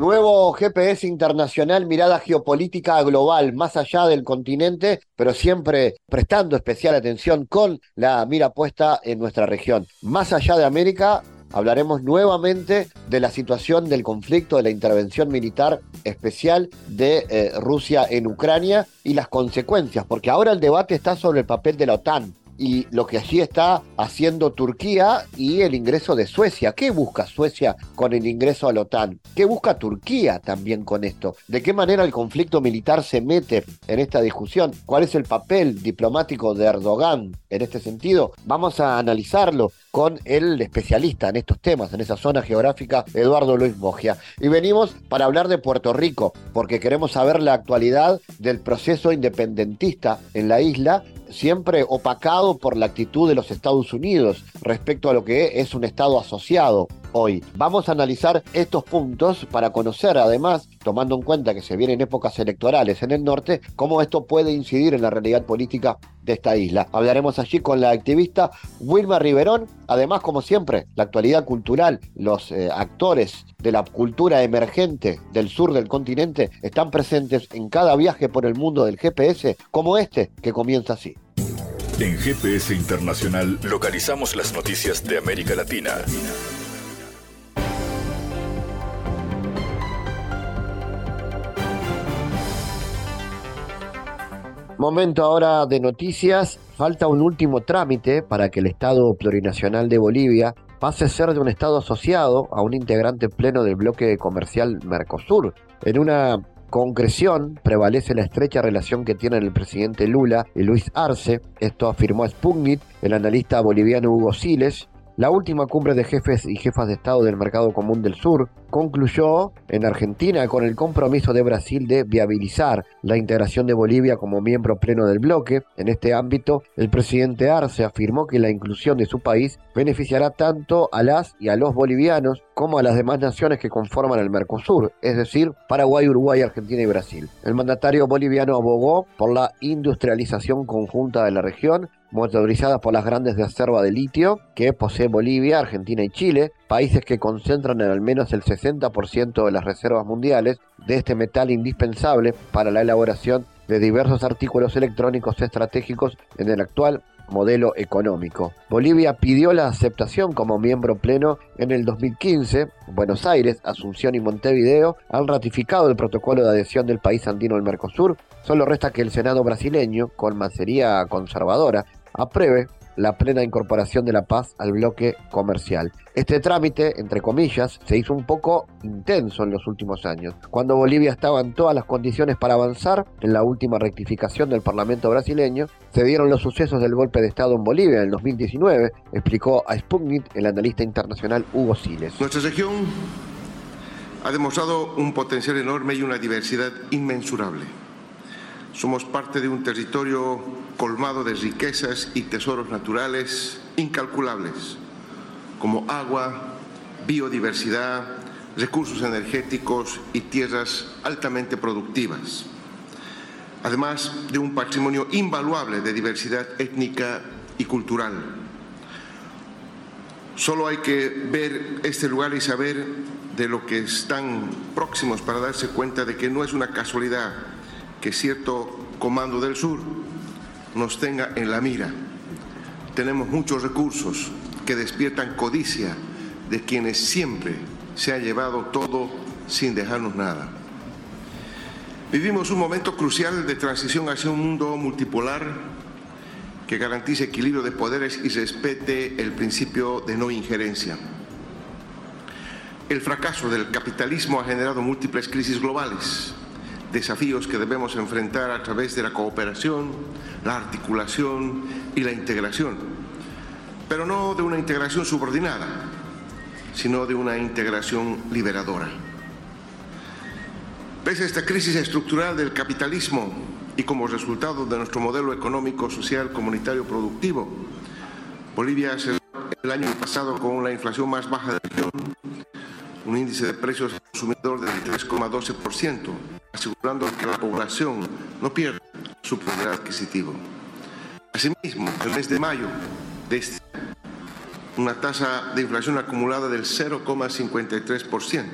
Nuevo GPS internacional, mirada geopolítica global, más allá del continente, pero siempre prestando especial atención con la mira puesta en nuestra región. Más allá de América, hablaremos nuevamente de la situación del conflicto, de la intervención militar especial de eh, Rusia en Ucrania y las consecuencias, porque ahora el debate está sobre el papel de la OTAN y lo que allí está haciendo Turquía y el ingreso de Suecia. ¿Qué busca Suecia con el ingreso a la OTAN? ¿Qué busca Turquía también con esto? ¿De qué manera el conflicto militar se mete en esta discusión? ¿Cuál es el papel diplomático de Erdogan en este sentido? Vamos a analizarlo con el especialista en estos temas, en esa zona geográfica, Eduardo Luis Bogia. Y venimos para hablar de Puerto Rico, porque queremos saber la actualidad del proceso independentista en la isla siempre opacado por la actitud de los Estados Unidos respecto a lo que es un Estado asociado hoy. Vamos a analizar estos puntos para conocer además, tomando en cuenta que se vienen épocas electorales en el norte, cómo esto puede incidir en la realidad política de esta isla. Hablaremos allí con la activista Wilma Riverón, además como siempre, la actualidad cultural, los eh, actores de la cultura emergente del sur del continente están presentes en cada viaje por el mundo del GPS, como este que comienza así. En GPS Internacional localizamos las noticias de América Latina. Momento ahora de noticias. Falta un último trámite para que el Estado plurinacional de Bolivia pase a ser de un Estado asociado a un integrante pleno del bloque comercial Mercosur. En una concreción prevalece la estrecha relación que tienen el presidente Lula y Luis Arce. Esto afirmó Sputnik el analista boliviano Hugo Siles la última cumbre de jefes y jefas de Estado del Mercado Común del Sur concluyó en Argentina con el compromiso de Brasil de viabilizar la integración de Bolivia como miembro pleno del bloque. En este ámbito, el presidente Arce afirmó que la inclusión de su país beneficiará tanto a las y a los bolivianos como a las demás naciones que conforman el Mercosur, es decir, Paraguay, Uruguay, Argentina y Brasil. El mandatario boliviano abogó por la industrialización conjunta de la región motorizadas por las grandes reservas de litio que posee Bolivia, Argentina y Chile, países que concentran en al menos el 60% de las reservas mundiales de este metal indispensable para la elaboración de diversos artículos electrónicos estratégicos en el actual modelo económico. Bolivia pidió la aceptación como miembro pleno en el 2015. Buenos Aires, Asunción y Montevideo han ratificado el protocolo de adhesión del país andino al Mercosur. Solo resta que el Senado brasileño, con macería conservadora, apruebe la plena incorporación de La Paz al bloque comercial. Este trámite, entre comillas, se hizo un poco intenso en los últimos años. Cuando Bolivia estaba en todas las condiciones para avanzar, en la última rectificación del Parlamento brasileño, se dieron los sucesos del golpe de Estado en Bolivia en el 2019, explicó a Sputnik el analista internacional Hugo Siles. Nuestra región ha demostrado un potencial enorme y una diversidad inmensurable. Somos parte de un territorio colmado de riquezas y tesoros naturales incalculables, como agua, biodiversidad, recursos energéticos y tierras altamente productivas, además de un patrimonio invaluable de diversidad étnica y cultural. Solo hay que ver este lugar y saber de lo que están próximos para darse cuenta de que no es una casualidad que cierto comando del sur nos tenga en la mira. Tenemos muchos recursos que despiertan codicia de quienes siempre se ha llevado todo sin dejarnos nada. Vivimos un momento crucial de transición hacia un mundo multipolar que garantice equilibrio de poderes y respete el principio de no injerencia. El fracaso del capitalismo ha generado múltiples crisis globales desafíos que debemos enfrentar a través de la cooperación, la articulación y la integración, pero no de una integración subordinada, sino de una integración liberadora. Pese a esta crisis estructural del capitalismo y como resultado de nuestro modelo económico, social, comunitario, productivo, Bolivia se el año pasado con una inflación más baja de la región, un índice de precios al consumidor del 3,12%, asegurando que la población no pierda su poder adquisitivo. Asimismo, el mes de mayo de este una tasa de inflación acumulada del 0,53%,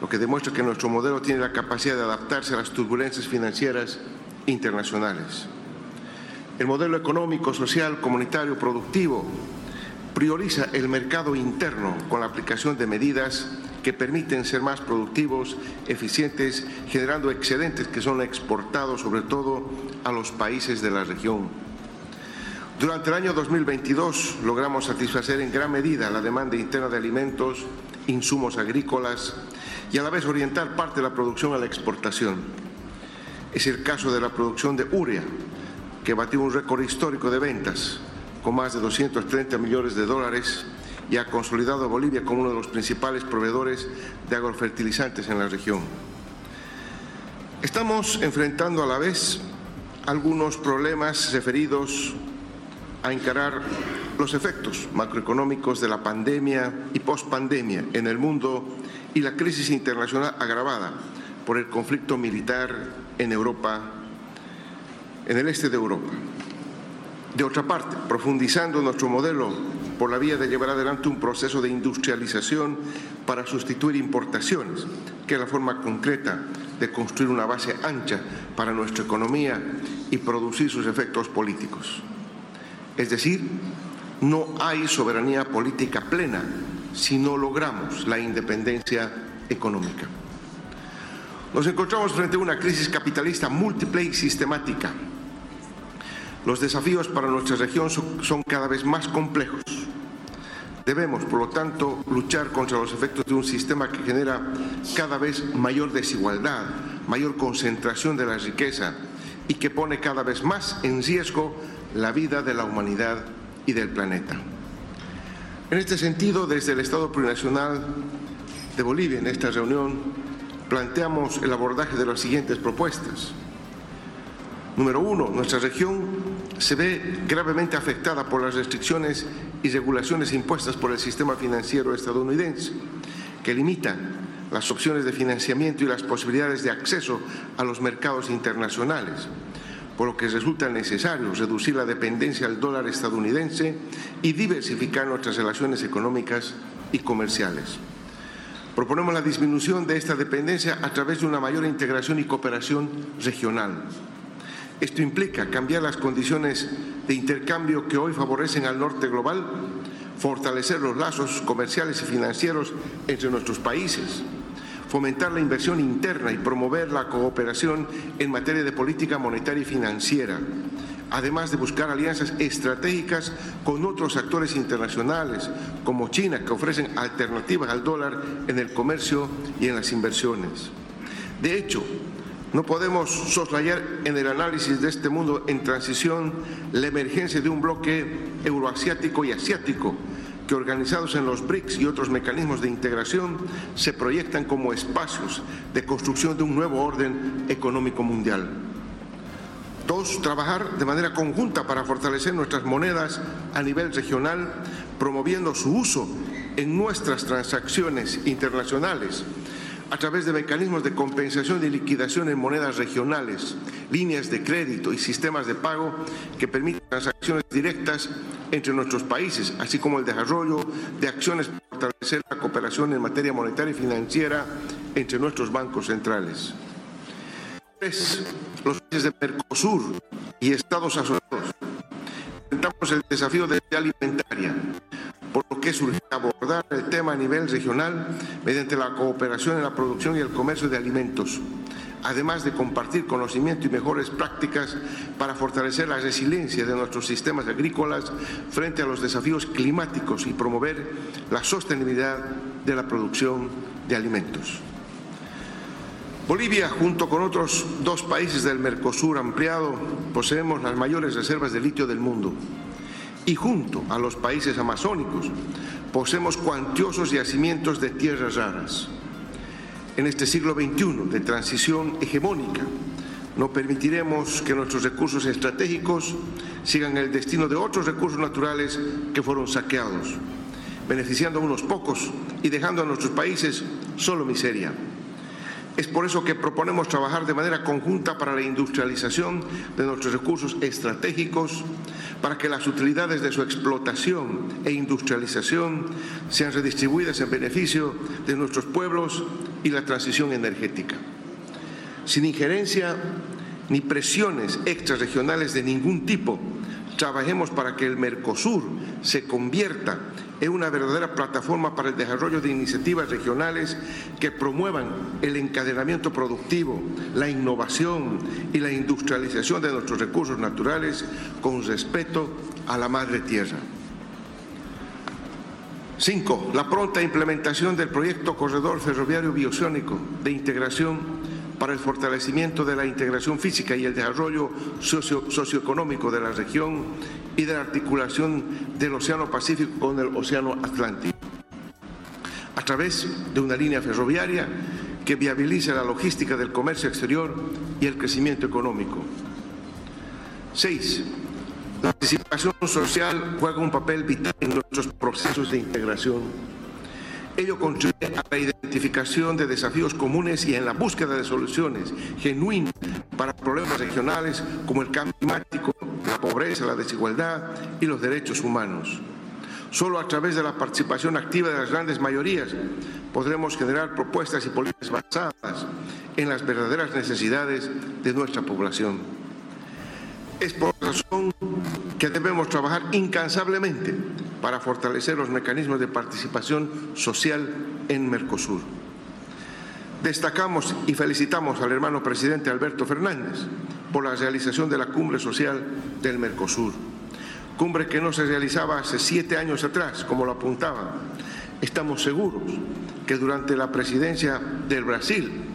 lo que demuestra que nuestro modelo tiene la capacidad de adaptarse a las turbulencias financieras internacionales. El modelo económico, social, comunitario, productivo prioriza el mercado interno con la aplicación de medidas que permiten ser más productivos, eficientes, generando excedentes que son exportados sobre todo a los países de la región. Durante el año 2022 logramos satisfacer en gran medida la demanda interna de alimentos, insumos agrícolas y a la vez orientar parte de la producción a la exportación. Es el caso de la producción de urea, que batió un récord histórico de ventas, con más de 230 millones de dólares y ha consolidado a Bolivia como uno de los principales proveedores de agrofertilizantes en la región. Estamos enfrentando a la vez algunos problemas referidos a encarar los efectos macroeconómicos de la pandemia y pospandemia en el mundo y la crisis internacional agravada por el conflicto militar en Europa, en el este de Europa. De otra parte, profundizando nuestro modelo por la vía de llevar adelante un proceso de industrialización para sustituir importaciones, que es la forma concreta de construir una base ancha para nuestra economía y producir sus efectos políticos. Es decir, no hay soberanía política plena si no logramos la independencia económica. Nos encontramos frente a una crisis capitalista múltiple y sistemática los desafíos para nuestra región son, cada vez más complejos. Debemos, por lo tanto, luchar contra los efectos de un sistema que genera cada vez mayor desigualdad, mayor concentración de la riqueza y que pone cada vez más en riesgo la vida de la humanidad y del planeta. En este sentido, desde el Estado Plurinacional de Bolivia, en esta reunión, planteamos el abordaje de las siguientes propuestas. Número uno, nuestra región se ve gravemente afectada por las restricciones y regulaciones impuestas por el sistema financiero estadounidense, que limitan las opciones de financiamiento y las posibilidades de acceso a los mercados internacionales, por lo que resulta necesario reducir la dependencia al dólar estadounidense y diversificar nuestras relaciones económicas y comerciales. Proponemos la disminución de esta dependencia a través de una mayor integración y cooperación regional esto implica cambiar las condiciones de intercambio que hoy favorecen al norte global, fortalecer los lazos comerciales y financieros entre nuestros países, fomentar la inversión interna y promover la cooperación en materia de política monetaria y financiera, además de buscar alianzas estratégicas con otros actores internacionales como China, que ofrecen alternativas al dólar en el comercio y en las inversiones. De hecho, no podemos soslayar en el análisis de este mundo en transición la emergencia de un bloque euroasiático y asiático que organizados en los BRICS y otros mecanismos de integración se proyectan como espacios de construcción de un nuevo orden económico mundial. Dos, trabajar de manera conjunta para fortalecer nuestras monedas a nivel regional, promoviendo su uso en nuestras transacciones internacionales a través de mecanismos de compensación y liquidación en monedas regionales, líneas de crédito y sistemas de pago que permiten transacciones directas entre nuestros países, así como el desarrollo de acciones para fortalecer la cooperación en materia monetaria y financiera entre nuestros bancos centrales. Tres, los países de Mercosur y Estados asociados enfrentamos el desafío de la alimentaria por lo que surge abordar el tema a nivel regional mediante la cooperación en la producción y el comercio de alimentos, además de compartir conocimiento y mejores prácticas para fortalecer la resiliencia de nuestros sistemas agrícolas frente a los desafíos climáticos y promover la sostenibilidad de la producción de alimentos. Bolivia, junto con otros dos países del Mercosur ampliado, poseemos las mayores reservas de litio del mundo y junto a los países amazónicos poseemos cuantiosos yacimientos de tierras raras. en este siglo XXI de transición hegemónica. No permitiremos que nuestros recursos estratégicos sigan el destino de otros recursos naturales que fueron saqueados, beneficiando a unos pocos y dejando a nuestros países solo miseria. Es por eso que proponemos trabajar de manera conjunta para la industrialización de nuestros recursos estratégicos, para que las utilidades de su explotación e industrialización sean redistribuidas en beneficio de nuestros pueblos y la transición energética. Sin injerencia ni presiones extrarregionales de ningún tipo, trabajemos para que el Mercosur se convierta en una verdadera plataforma para el desarrollo de iniciativas regionales que promuevan el encadenamiento productivo, la innovación y la industrialización de nuestros recursos naturales con respeto a la madre tierra. Cinco, la pronta implementación del proyecto Corredor Ferroviario Biociónico de integración para el fortalecimiento de la integración física y el desarrollo socioeconómico de la región y de la articulación del Océano Pacífico con el Océano Atlántico, a través de una línea ferroviaria que viabilice la logística del comercio exterior y el crecimiento económico. Seis, la participación social juega un papel vital en nuestros procesos de integración Ello contribuye a la identificación de desafíos comunes y en la búsqueda de soluciones genuinas para problemas regionales como el cambio climático, la pobreza, la desigualdad y los derechos humanos. Solo a través de la participación activa de las grandes mayorías podremos generar propuestas y políticas basadas en las verdaderas necesidades de nuestra población. Es por razón que debemos trabajar incansablemente para fortalecer los mecanismos de participación social en Mercosur. Destacamos y felicitamos al hermano presidente Alberto Fernández por la realización de la cumbre social del Mercosur, cumbre que no se realizaba hace siete años atrás, como lo apuntaba. Estamos seguros que durante la presidencia del Brasil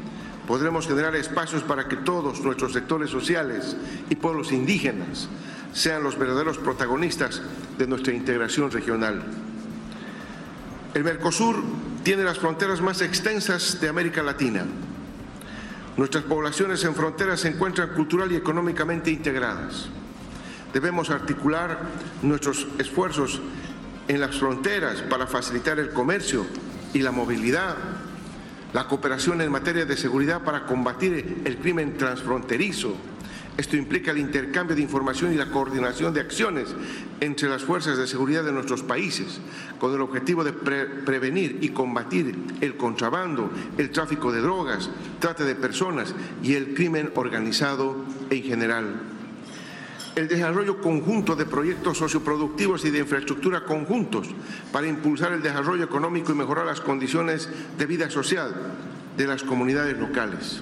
podremos generar espacios para que todos nuestros sectores sociales y pueblos indígenas sean los verdaderos protagonistas de nuestra integración regional. El Mercosur tiene las fronteras más extensas de América Latina. Nuestras poblaciones en fronteras se encuentran cultural y económicamente integradas. Debemos articular nuestros esfuerzos en las fronteras para facilitar el comercio y la movilidad, la cooperación en materia de seguridad para combatir el crimen transfronterizo, esto implica el intercambio de información y la coordinación de acciones entre las fuerzas de seguridad de nuestros países, con el objetivo de prevenir y combatir el contrabando, el tráfico de drogas, trata de personas y el crimen organizado en general. El desarrollo conjunto de proyectos socioproductivos y de infraestructura conjuntos para impulsar el desarrollo económico y mejorar las condiciones de vida social de las comunidades locales.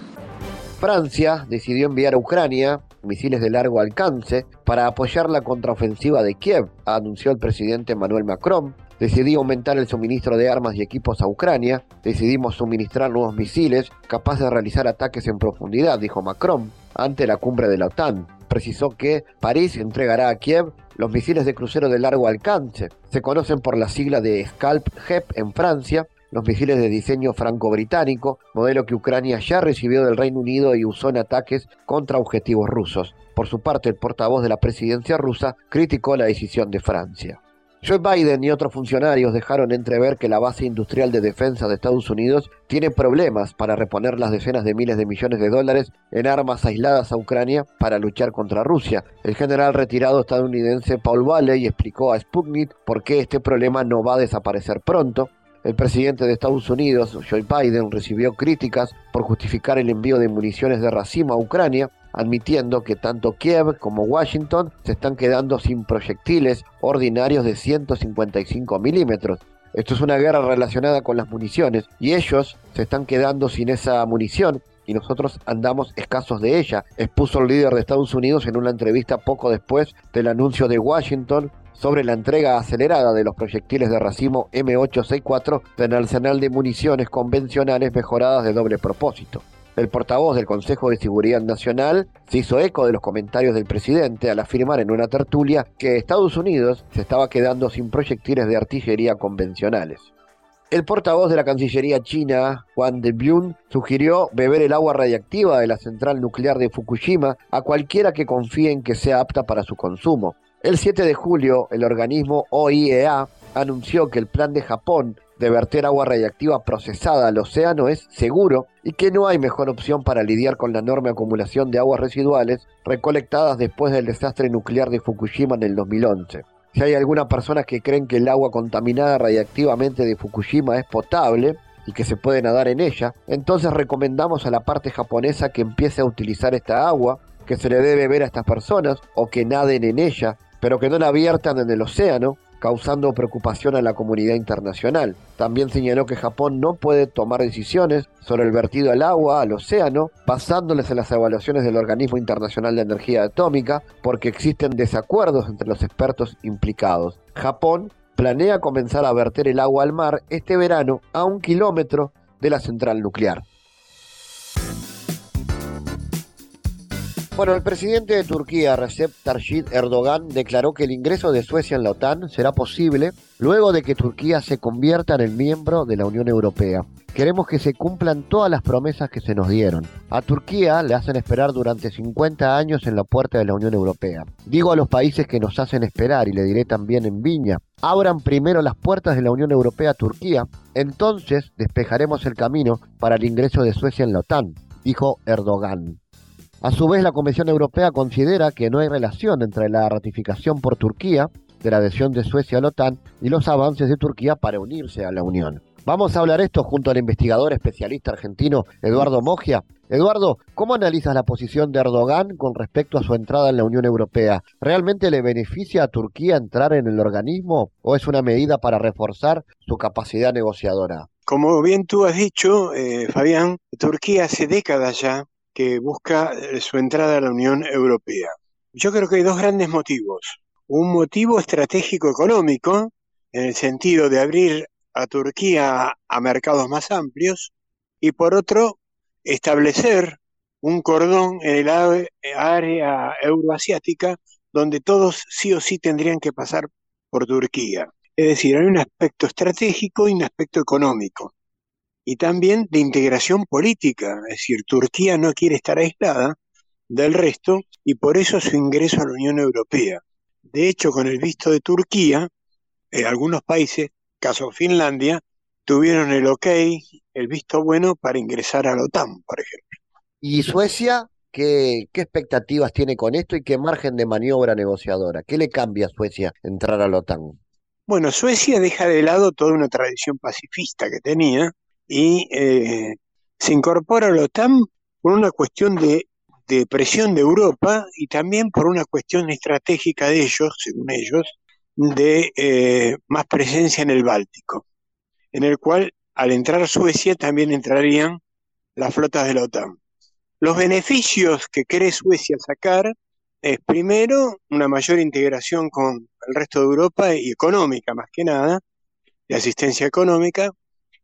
Francia decidió enviar a Ucrania misiles de largo alcance para apoyar la contraofensiva de Kiev, anunció el presidente Emmanuel Macron. Decidí aumentar el suministro de armas y equipos a Ucrania. Decidimos suministrar nuevos misiles capaces de realizar ataques en profundidad, dijo Macron, ante la cumbre de la OTAN. Precisó que París entregará a Kiev los misiles de crucero de largo alcance. Se conocen por la sigla de Scalp-HEP en Francia los misiles de diseño franco-británico, modelo que Ucrania ya recibió del Reino Unido y usó en ataques contra objetivos rusos. Por su parte, el portavoz de la presidencia rusa criticó la decisión de Francia. Joe Biden y otros funcionarios dejaron entrever que la base industrial de defensa de Estados Unidos tiene problemas para reponer las decenas de miles de millones de dólares en armas aisladas a Ucrania para luchar contra Rusia. El general retirado estadounidense Paul Valley explicó a Sputnik por qué este problema no va a desaparecer pronto el presidente de Estados Unidos, Joe Biden, recibió críticas por justificar el envío de municiones de racimo a Ucrania, admitiendo que tanto Kiev como Washington se están quedando sin proyectiles ordinarios de 155 milímetros. Esto es una guerra relacionada con las municiones y ellos se están quedando sin esa munición y nosotros andamos escasos de ella, expuso el líder de Estados Unidos en una entrevista poco después del anuncio de Washington sobre la entrega acelerada de los proyectiles de racimo M864 del arsenal de municiones convencionales mejoradas de doble propósito. El portavoz del Consejo de Seguridad Nacional se hizo eco de los comentarios del presidente al afirmar en una tertulia que Estados Unidos se estaba quedando sin proyectiles de artillería convencionales. El portavoz de la Cancillería china, Juan de Byun, sugirió beber el agua radiactiva de la central nuclear de Fukushima a cualquiera que confíe en que sea apta para su consumo. El 7 de julio, el organismo OIEA anunció que el plan de Japón de verter agua radiactiva procesada al océano es seguro y que no hay mejor opción para lidiar con la enorme acumulación de aguas residuales recolectadas después del desastre nuclear de Fukushima en el 2011. Si hay algunas personas que creen que el agua contaminada radiactivamente de Fukushima es potable y que se puede nadar en ella, entonces recomendamos a la parte japonesa que empiece a utilizar esta agua, que se le debe ver a estas personas o que naden en ella, pero que no la viertan en el océano causando preocupación a la comunidad internacional. También señaló que Japón no puede tomar decisiones sobre el vertido al agua, al océano, basándoles en las evaluaciones del Organismo Internacional de Energía Atómica, porque existen desacuerdos entre los expertos implicados. Japón planea comenzar a verter el agua al mar este verano a un kilómetro de la central nuclear. Bueno, el presidente de Turquía, Recep Tayyip Erdogan, declaró que el ingreso de Suecia en la OTAN será posible luego de que Turquía se convierta en el miembro de la Unión Europea. Queremos que se cumplan todas las promesas que se nos dieron. A Turquía le hacen esperar durante 50 años en la puerta de la Unión Europea. Digo a los países que nos hacen esperar, y le diré también en Viña, abran primero las puertas de la Unión Europea a Turquía, entonces despejaremos el camino para el ingreso de Suecia en la OTAN, dijo Erdogan. A su vez, la Comisión Europea considera que no hay relación entre la ratificación por Turquía de la adhesión de Suecia a la OTAN y los avances de Turquía para unirse a la Unión. Vamos a hablar esto junto al investigador especialista argentino Eduardo Mogia. Eduardo, ¿cómo analizas la posición de Erdogan con respecto a su entrada en la Unión Europea? ¿Realmente le beneficia a Turquía entrar en el organismo o es una medida para reforzar su capacidad negociadora? Como bien tú has dicho, eh, Fabián, Turquía hace décadas ya que busca eh, su entrada a la Unión Europea. Yo creo que hay dos grandes motivos. Un motivo estratégico económico, en el sentido de abrir a Turquía a mercados más amplios, y por otro, establecer un cordón en el área euroasiática donde todos sí o sí tendrían que pasar por Turquía. Es decir, hay un aspecto estratégico y un aspecto económico y también de integración política, es decir, Turquía no quiere estar aislada del resto y por eso su ingreso a la Unión Europea. De hecho, con el visto de Turquía, eh, algunos países, caso Finlandia, tuvieron el ok, el visto bueno para ingresar a la OTAN, por ejemplo. ¿Y Suecia qué, qué expectativas tiene con esto y qué margen de maniobra negociadora? ¿Qué le cambia a Suecia entrar a la OTAN? Bueno, Suecia deja de lado toda una tradición pacifista que tenía y eh, se incorpora a la OTAN por una cuestión de, presión de Europa y también por una cuestión estratégica de ellos, según ellos, de eh, más presencia en el Báltico, en el cual al entrar Suecia también entrarían las flotas de la OTAN. Los beneficios que cree Suecia sacar es primero una mayor integración con el resto de Europa y económica más que nada, de asistencia económica,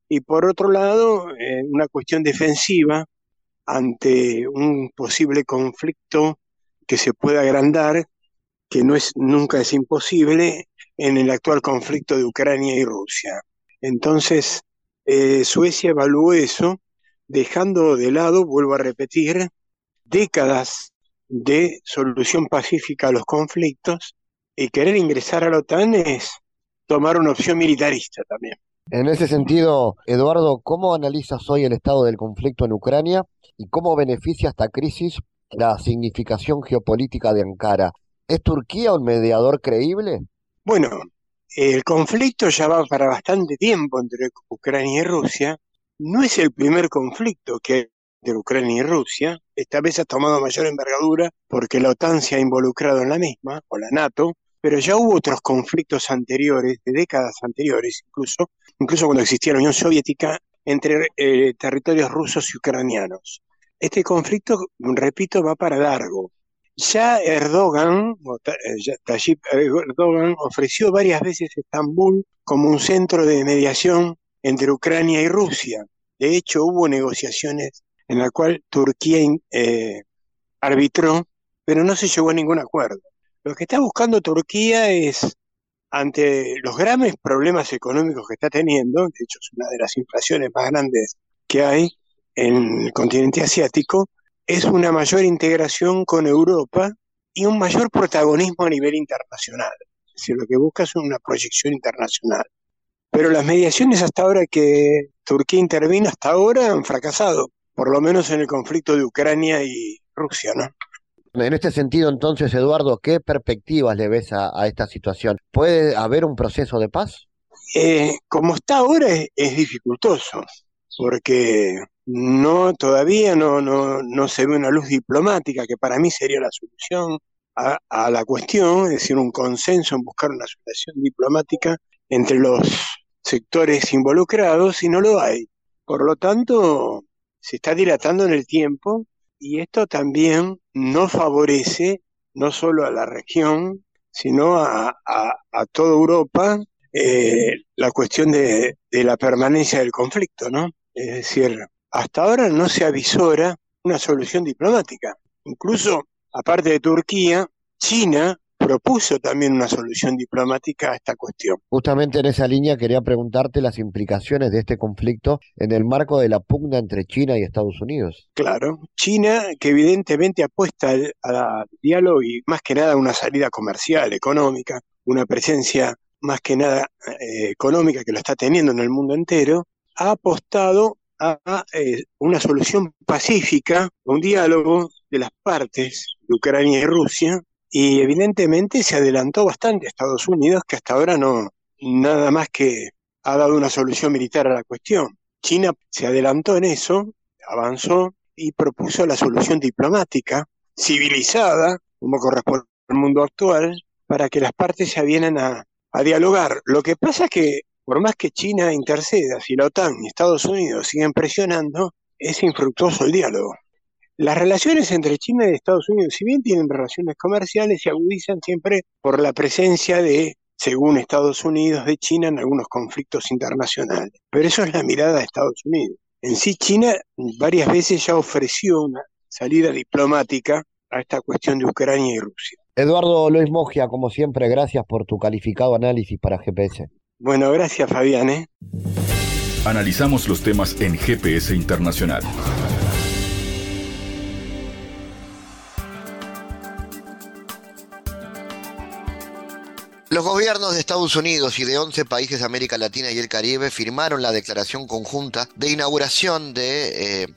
y por otro lado, eh, una cuestión defensiva ante un posible conflicto que se pueda agrandar, que no es, nunca es imposible, en el actual conflicto de Ucrania y Rusia. Entonces, eh, Suecia evaluó eso, dejando de lado, vuelvo a repetir, décadas de solución pacífica a los conflictos, y querer ingresar a la OTAN es tomar una opción militarista también. En ese sentido, Eduardo, ¿cómo analizas hoy el estado del conflicto en Ucrania y cómo beneficia esta crisis la significación geopolítica de Ankara? ¿Es Turquía un mediador creíble? Bueno, el conflicto ya va para bastante tiempo entre Ucrania y Rusia. No es el primer conflicto que hay entre Ucrania y Rusia. Esta vez ha tomado mayor envergadura porque la OTAN se ha involucrado en la misma, o la NATO, pero ya hubo otros conflictos anteriores, de décadas anteriores incluso, incluso cuando existía la Unión Soviética, entre eh, territorios rusos y ucranianos. Este conflicto, repito, va para largo. Ya Erdogan, eh, Tayyip Erdogan, ofreció varias veces Estambul como un centro de mediación entre Ucrania y Rusia. De hecho, hubo negociaciones en las cuales Turquía eh, arbitró, pero no se llegó a ningún acuerdo. Lo que está buscando Turquía es ante los graves problemas económicos que está teniendo, de hecho es una de las inflaciones más grandes que hay en el continente asiático, es una mayor integración con Europa y un mayor protagonismo a nivel internacional. Es decir, lo que busca es una proyección internacional. Pero las mediaciones hasta ahora que Turquía intervino, hasta ahora han fracasado, por lo menos en el conflicto de Ucrania y Rusia, ¿no? En este sentido, entonces, Eduardo, ¿qué perspectivas le ves a, esta situación? ¿Puede haber un proceso de paz? Eh, como está ahora es, dificultoso, porque no todavía no, no, no, se ve una luz diplomática, que para mí sería la solución a, a, la cuestión, es decir, un consenso en buscar una solución diplomática entre los sectores involucrados, y no lo hay. Por lo tanto, se está dilatando en el tiempo y esto también no favorece no solo a la región, sino a, toda Europa eh, la cuestión de, de, la permanencia del conflicto, ¿no? Es decir, hasta ahora no se avisora una solución diplomática. Incluso, aparte de Turquía, China propuso también una solución diplomática a esta cuestión. Justamente en esa línea quería preguntarte las implicaciones de este conflicto en el marco de la pugna entre China y Estados Unidos. Claro, China que evidentemente apuesta al, diálogo y más que nada a una salida comercial, económica, una presencia más que nada eh, económica que lo está teniendo en el mundo entero, ha apostado a eh, una solución pacífica, un diálogo de las partes de Ucrania y Rusia, y evidentemente se adelantó bastante a Estados Unidos, que hasta ahora no, nada más que ha dado una solución militar a la cuestión. China se adelantó en eso, avanzó y propuso la solución diplomática, civilizada, como corresponde al mundo actual, para que las partes se avienan a, a dialogar. Lo que pasa es que, por más que China interceda, si la OTAN y Estados Unidos siguen presionando, es infructuoso el diálogo. Las relaciones entre China y Estados Unidos, si bien tienen relaciones comerciales, se agudizan siempre por la presencia de, según Estados Unidos, de China en algunos conflictos internacionales. Pero eso es la mirada de Estados Unidos. En sí, China varias veces ya ofreció una salida diplomática a esta cuestión de Ucrania y Rusia. Eduardo Luis Mogia, como siempre, gracias por tu calificado análisis para GPS. Bueno, gracias Fabián. ¿eh? Analizamos los temas en GPS Internacional. Los gobiernos de Estados Unidos y de 11 países de América Latina y el Caribe firmaron la declaración conjunta de inauguración de eh,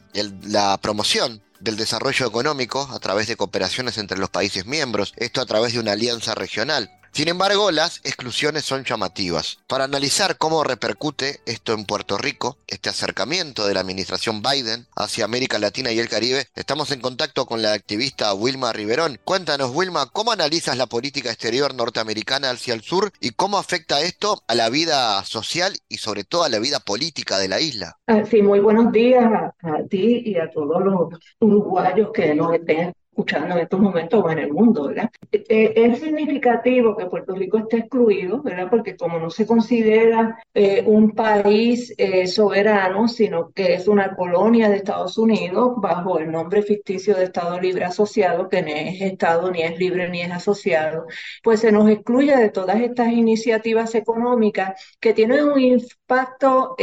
la promoción del desarrollo económico a través de cooperaciones entre los países miembros, esto a través de una alianza regional. Sin embargo, las exclusiones son llamativas. Para analizar cómo repercute esto en Puerto Rico, este acercamiento de la administración Biden hacia América Latina y el Caribe, estamos en contacto con la activista Wilma Riverón. Cuéntanos, Wilma, ¿cómo analizas la política exterior norteamericana hacia el sur y cómo afecta esto a la vida social y sobre todo a la vida política de la isla? Ah, sí, muy buenos días a, ti y a todos los uruguayos que nos estén escuchando en estos momentos o en el mundo, ¿verdad? Eh, eh, es significativo que Puerto Rico esté excluido, ¿verdad? Porque como no se considera eh, un país soberano, sino que es una colonia de Estados Unidos bajo el nombre ficticio de Estado Libre Asociado, que no es Estado ni es libre ni es asociado, pues se nos excluye de todas estas iniciativas económicas que tienen un impacto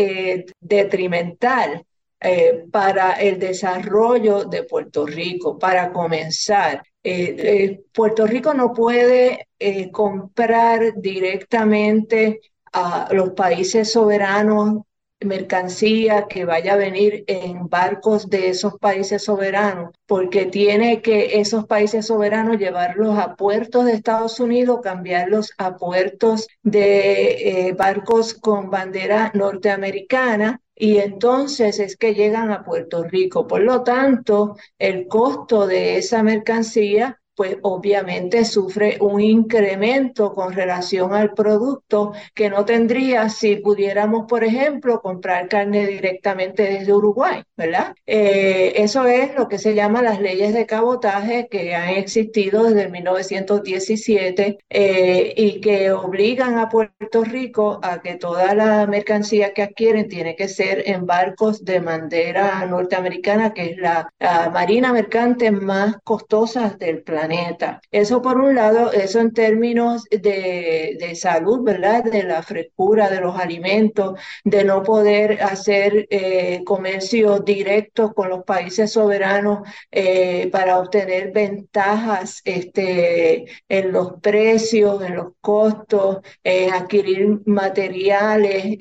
detrimental eh, para el desarrollo de Puerto Rico. Para comenzar, eh, eh, Puerto Rico no puede comprar directamente a los países soberanos mercancía que vaya a venir en barcos de esos países soberanos, porque tiene que esos países soberanos llevarlos a puertos de Estados Unidos, cambiarlos a puertos de barcos con bandera norteamericana y entonces es que llegan a Puerto Rico. Por lo tanto, el costo de esa mercancía pues obviamente sufre un incremento con relación al producto que no tendría si pudiéramos, por ejemplo, comprar carne directamente desde Uruguay, ¿verdad? Eh, eso es lo que se llama las leyes de cabotaje que han existido desde 1917 eh, y que obligan a Puerto Rico a que toda la mercancía que adquieren tiene que ser en barcos de bandera norteamericana, que es la, la marina mercante más costosa del planeta planeta. Eso por un lado, eso en términos de, de salud, ¿verdad? De la frescura de los alimentos, de no poder hacer eh, comercio directo con los países soberanos eh, para obtener ventajas este, en los precios, en los costos, eh, adquirir materiales,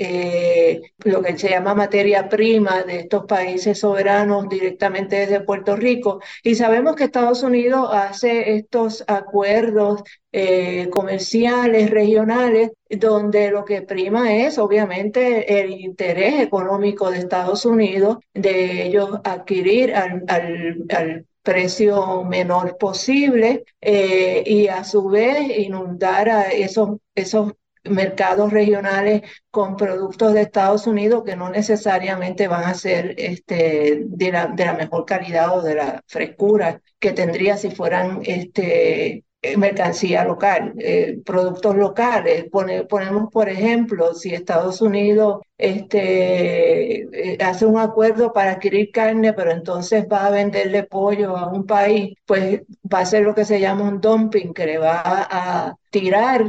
lo que se llama materia prima de estos países soberanos directamente desde Puerto Rico. Y sabemos que Estados Unidos hace estos acuerdos eh, comerciales, regionales, donde lo que prima es obviamente el interés económico de Estados Unidos, de ellos adquirir al, al, precio menor posible eh, y a su vez inundar a esos, esos mercados regionales con productos de Estados Unidos que no necesariamente van a ser este, de, la, de la mejor calidad o de la frescura que tendría si fueran este, mercancía local, eh, productos locales. ponemos, por ejemplo, si Estados Unidos este, eh, hace un acuerdo para adquirir carne, pero entonces va a venderle pollo a un país, pues va a ser lo que se llama un dumping, que le va a, tirar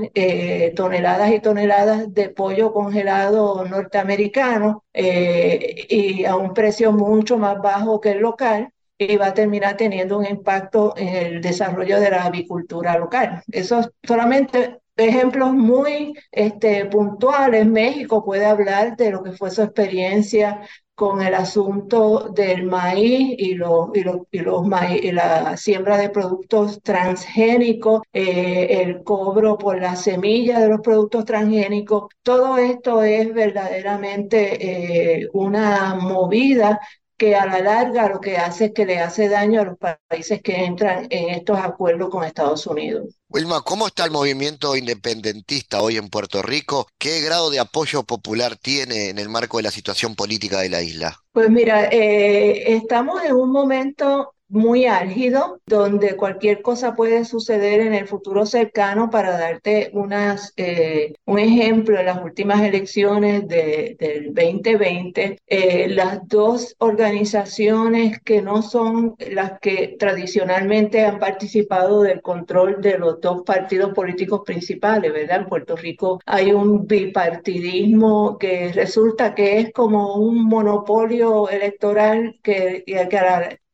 toneladas y toneladas de pollo congelado norteamericano y a un precio mucho más bajo que el local y va a terminar teniendo un impacto en el desarrollo de la avicultura local. Eso solamente ejemplos muy este, puntuales. México puede hablar de lo que fue su experiencia con el asunto del maíz y, los y, los, y, los y la siembra de productos transgénicos, eh, el cobro por la semilla de los productos transgénicos. Todo esto es verdaderamente eh, una movida que a la larga lo que hace es que le hace daño a los países que entran en estos acuerdos con Estados Unidos. Wilma, ¿cómo está el movimiento independentista hoy en Puerto Rico? ¿Qué grado de apoyo popular tiene en el marco de la situación política de la isla? Pues mira, eh, estamos en un momento muy álgido, donde cualquier cosa puede suceder en el futuro cercano. Para darte unas, eh, un ejemplo, en las últimas elecciones de, del 2020, eh, las dos organizaciones que no son las que tradicionalmente han participado del control de los dos partidos políticos principales, ¿verdad? En Puerto Rico hay un bipartidismo que resulta que es como un monopolio electoral que, que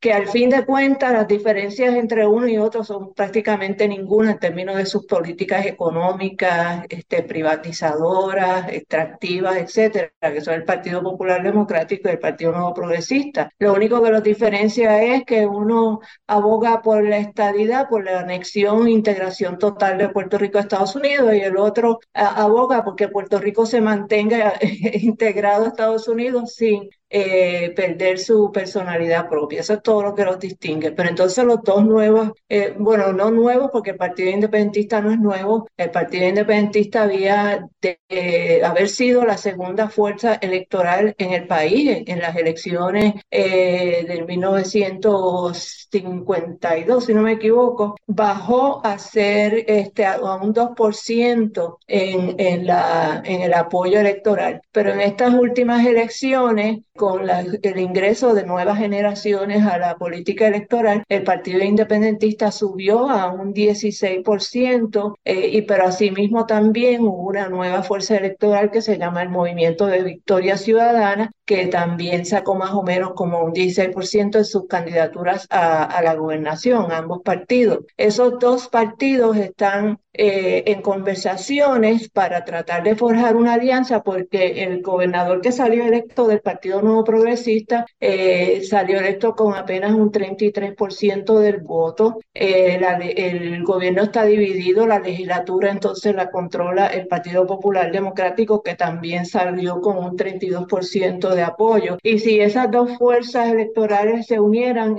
que al fin de cuentas las diferencias entre uno y otro son prácticamente ninguna en términos de sus políticas económicas, este, privatizadoras, extractivas, etcétera, que son el Partido Popular Democrático y el Partido Nuevo Progresista. Lo único que los diferencia es que uno aboga por la estadidad, por la anexión e integración total de Puerto Rico a Estados Unidos y el otro aboga porque Puerto Rico se mantenga integrado a Estados Unidos sin eh, perder su personalidad propia. Eso es todo lo que los distingue. Pero entonces los dos nuevos, eh, bueno, no nuevos porque el Partido Independentista no es nuevo. El Partido Independentista había de eh, haber sido la segunda fuerza electoral en el país en, las elecciones del 1952, si no me equivoco, bajó a ser este, a un 2% en, en, la, en el apoyo electoral. Pero en estas últimas elecciones, con el ingreso de nuevas generaciones a la política electoral, el Partido Independentista subió a un 16%, eh, y pero asimismo también hubo una nueva fuerza electoral que se llama el Movimiento de Victoria Ciudadana, que también sacó más o menos como un 16% de sus candidaturas a, a la gobernación, ambos partidos. Esos dos partidos están eh, en conversaciones para tratar de forjar una alianza porque el gobernador que salió electo del Partido Nuevo Progresista eh, salió electo con apenas un 33% del voto. Eh, el gobierno está dividido, la legislatura entonces la controla el Partido Popular Democrático que también salió con un 32% de apoyo. Y si esas dos fuerzas electorales se unieran,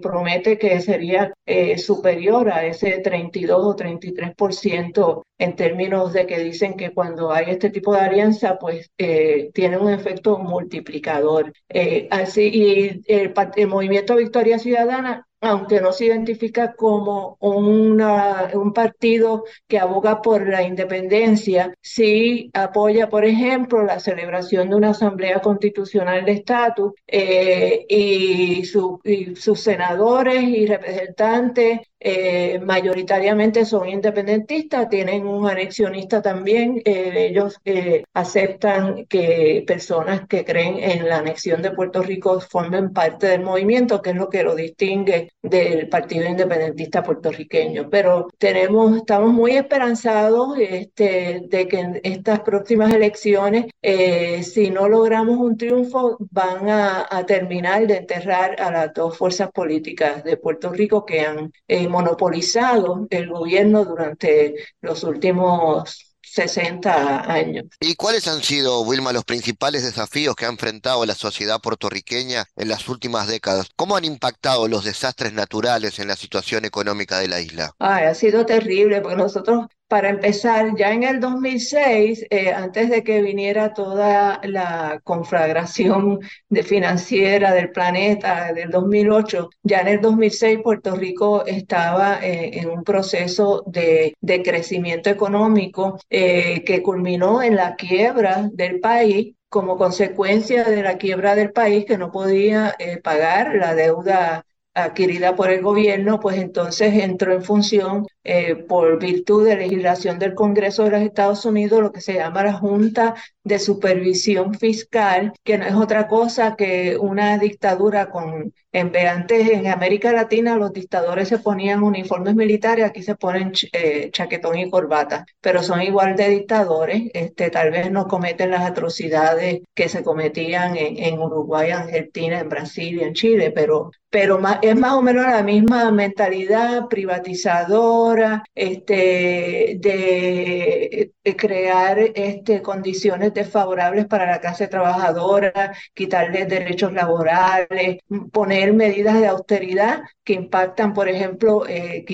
promete que sería superior a ese 32 o 33% en términos de que dicen que cuando hay este tipo de alianza, pues eh, tiene un efecto multiplicador. Eh, así, y el, el movimiento Victoria Ciudadana aunque no se identifica como un partido que aboga por la independencia, sí apoya, por ejemplo, la celebración de una asamblea constitucional de estatus eh, y, sus senadores y representantes eh, mayoritariamente son independentistas, tienen un anexionista también. Eh, ellos eh, aceptan que personas que creen en la anexión de Puerto Rico formen parte del movimiento, que es lo que lo distingue del Partido Independentista puertorriqueño. Pero tenemos, estamos muy esperanzados este, de que en estas próximas elecciones, si no logramos un triunfo, van a, a, terminar de enterrar a las dos fuerzas políticas de Puerto Rico que han monopolizado el gobierno durante los últimos 60 años. ¿Y cuáles han sido, Wilma, los principales desafíos que ha enfrentado la sociedad puertorriqueña en las últimas décadas? ¿Cómo han impactado los desastres naturales en la situación económica de la isla? Ay, ha sido terrible, porque nosotros para empezar, ya en el 2006, eh, antes de que viniera toda la conflagración financiera del planeta del 2008, ya en el 2006 Puerto Rico estaba eh, en un proceso de, de crecimiento económico eh, que culminó en la quiebra del país. Como consecuencia de la quiebra del país que no podía pagar la deuda adquirida por el gobierno, pues entonces entró en función eh, por virtud de legislación del Congreso de los Estados Unidos lo que se llama la Junta de Supervisión Fiscal, que no es otra cosa que una dictadura con en antes en América Latina los dictadores se ponían uniformes militares, aquí se ponen eh, chaquetón y corbata, pero son igual de dictadores, este, tal vez no cometen las atrocidades que se cometían en, en Uruguay, Argentina, en Brasil y en Chile, pero, pero es más o menos la misma mentalidad privatizadora, este, de, crear este, condiciones desfavorables para la clase trabajadora, quitarles derechos laborales, poner medidas de austeridad que impactan, por ejemplo, eh,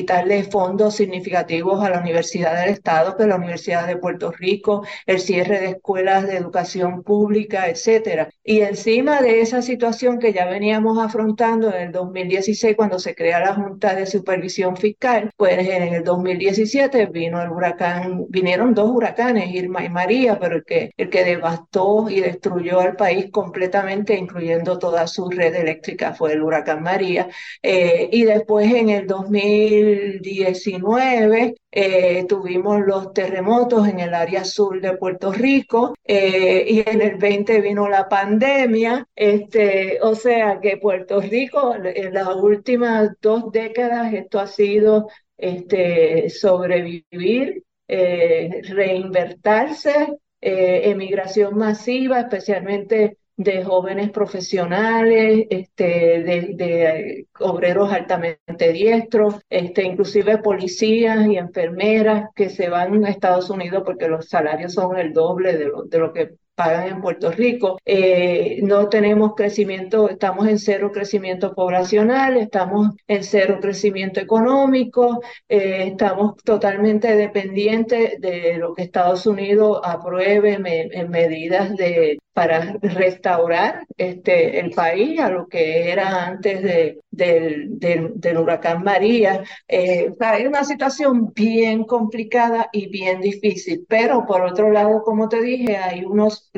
fondos significativos a la Universidad del Estado, que es la Universidad de Puerto Rico, el cierre de escuelas de educación pública, etcétera. Y encima de esa situación que ya veníamos afrontando en el 2016 cuando se crea la Junta de Supervisión Fiscal, pues en el 2017 vino el huracán, vinieron dos huracanes, Irma y María, pero el que, el que devastó y destruyó al país completamente, incluyendo toda su red eléctrica, fue el huracán María. Eh, y después en el 2019 eh, tuvimos los terremotos en el área sur de Puerto Rico eh, y en el 20 vino la pandemia. Este, o sea que Puerto Rico en las últimas dos décadas esto ha sido este, sobrevivir, reinvertirse, emigración masiva, especialmente de jóvenes profesionales, este, de, obreros altamente diestros, este, inclusive policías y enfermeras que se van a Estados Unidos porque los salarios son el doble de lo, de lo que pagan en Puerto Rico. Eh, no tenemos crecimiento, estamos en cero crecimiento poblacional, estamos en cero crecimiento económico, eh, estamos totalmente dependientes de lo que Estados Unidos apruebe en medidas de para restaurar este, el país a lo que era antes de, del, del, huracán María. Eh, hay una situación bien complicada y bien difícil, pero por otro lado, como te dije, hay unos,